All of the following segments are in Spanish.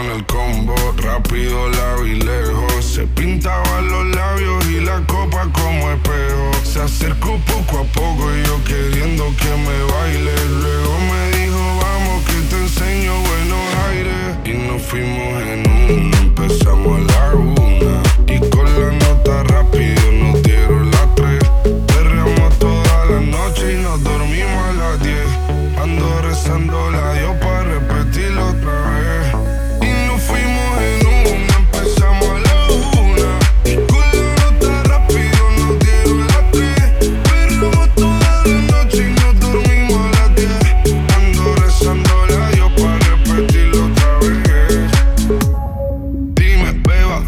en el combo, rápido la vi lejos. Se pintaban los labios y la copa como espejo. Se acercó poco a poco y yo queriendo que me baile. Luego me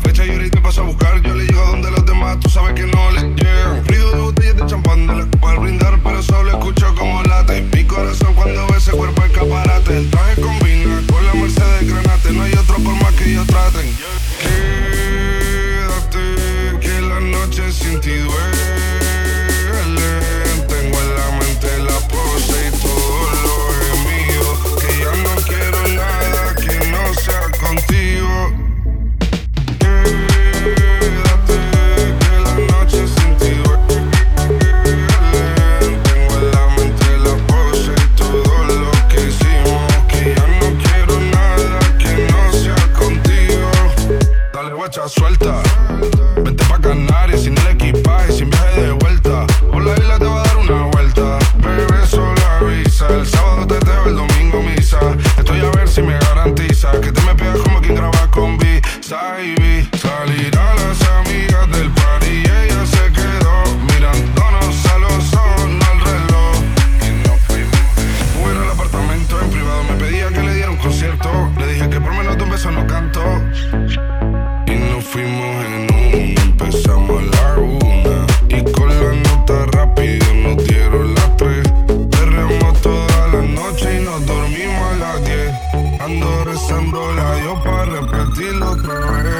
Fecha y ahorita paso a buscar. Yo le llego donde los demás, tú sabes que no les llego. Río de botellas de champán de la copa brindar, pero solo escucho como late. Mi corazón cuando ve ese cuerpo escaparate. El traje combina con la Mercedes Granate. No hay otro por más que ellos traten. suelta. buscándola yo para repetirlo otra.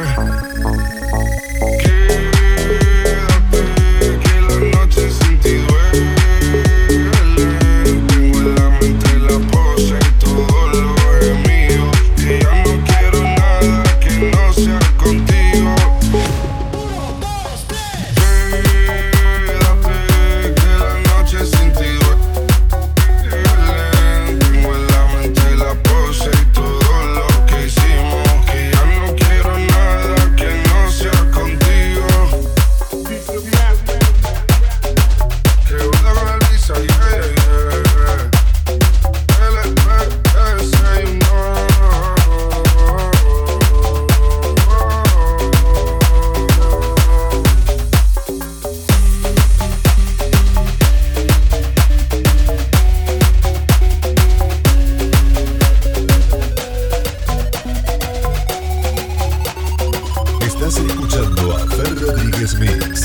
is me